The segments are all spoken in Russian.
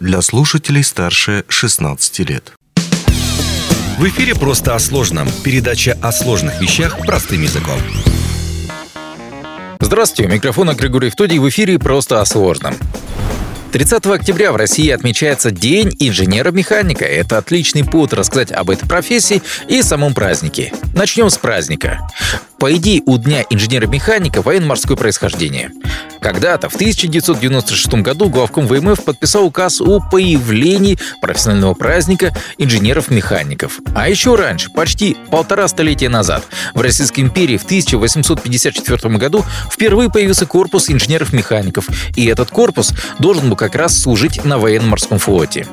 для слушателей старше 16 лет. В эфире «Просто о сложном». Передача о сложных вещах простым языком. Здравствуйте, у микрофона Григорий Втодий в эфире «Просто о сложном». 30 октября в России отмечается День инженера-механика. Это отличный повод рассказать об этой профессии и самом празднике. Начнем с праздника. По идее, у Дня инженера-механика военно-морское происхождение. Когда-то, в 1996 году, главком ВМФ подписал указ о появлении профессионального праздника инженеров-механиков. А еще раньше, почти полтора столетия назад, в Российской империи в 1854 году впервые появился корпус инженеров-механиков, и этот корпус должен был как раз служить на военно-морском флоте.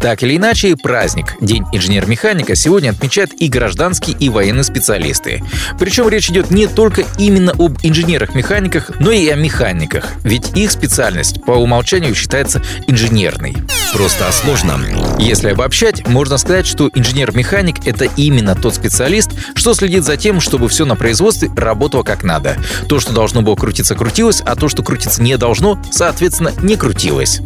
Так или иначе, праздник День инженер-механика сегодня отмечают и гражданские, и военные специалисты. Причем речь идет не только именно об инженерах-механиках, но и о механиках, ведь их специальность по умолчанию считается инженерной. Просто о сложном. Если обобщать, можно сказать, что инженер-механик — это именно тот специалист, что следит за тем, чтобы все на производстве работало как надо. То, что должно было крутиться, крутилось, а то, что крутиться не должно, соответственно, не крутилось.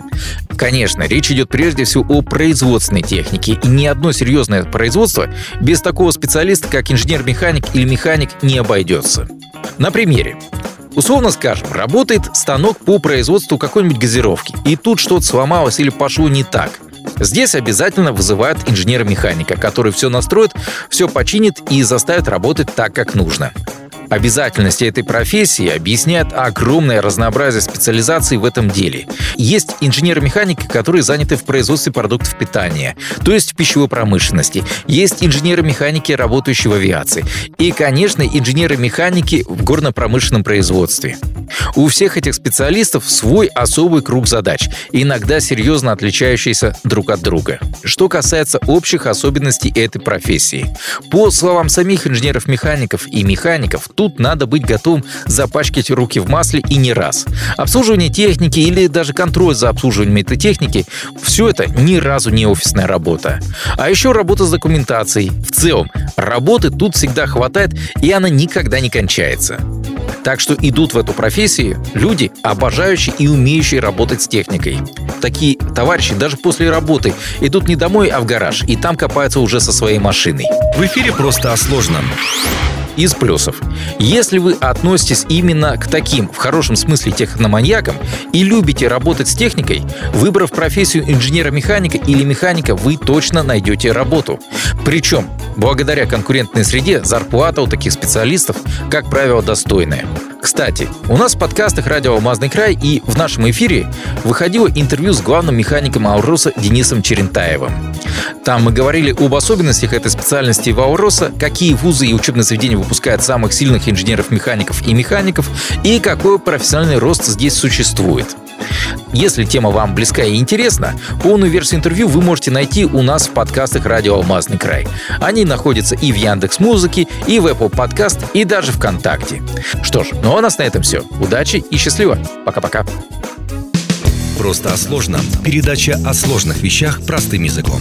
Конечно, речь идет прежде всего о производственной технике, и ни одно серьезное производство без такого специалиста, как инженер-механик или механик, не обойдется. На примере. Условно скажем, работает станок по производству какой-нибудь газировки, и тут что-то сломалось или пошло не так. Здесь обязательно вызывают инженера-механика, который все настроит, все починит и заставит работать так, как нужно. Обязательности этой профессии объясняет огромное разнообразие специализаций в этом деле. Есть инженеры-механики, которые заняты в производстве продуктов питания, то есть в пищевой промышленности. Есть инженеры-механики, работающие в авиации. И, конечно, инженеры-механики в горно-промышленном производстве. У всех этих специалистов свой особый круг задач, иногда серьезно отличающиеся друг от друга. Что касается общих особенностей этой профессии. По словам самих инженеров-механиков и механиков, тут надо быть готовым запачкать руки в масле и не раз. Обслуживание техники или даже контроль за обслуживанием этой техники – все это ни разу не офисная работа. А еще работа с документацией. В целом, работы тут всегда хватает, и она никогда не кончается. Так что идут в эту профессию люди, обожающие и умеющие работать с техникой. Такие товарищи даже после работы идут не домой, а в гараж, и там копаются уже со своей машиной. В эфире «Просто о сложном» из плюсов. Если вы относитесь именно к таким, в хорошем смысле, техноманьякам и любите работать с техникой, выбрав профессию инженера-механика или механика, вы точно найдете работу. Причем, благодаря конкурентной среде, зарплата у таких специалистов, как правило, достойная. Кстати, у нас в подкастах «Радио Алмазный край» и в нашем эфире выходило интервью с главным механиком Ауроса Денисом Черентаевым. Там мы говорили об особенностях этой специальности в Ауроса, какие вузы и учебные заведения выпускают самых сильных инженеров-механиков и механиков, и какой профессиональный рост здесь существует. Если тема вам близка и интересна, полную версию интервью вы можете найти у нас в подкастах «Радио Алмазный край». Они находятся и в Яндекс Музыке, и в Apple Podcast, и даже ВКонтакте. Что ж, ну а у нас на этом все. Удачи и счастливо. Пока-пока. Просто о сложном. Передача о сложных вещах простым языком.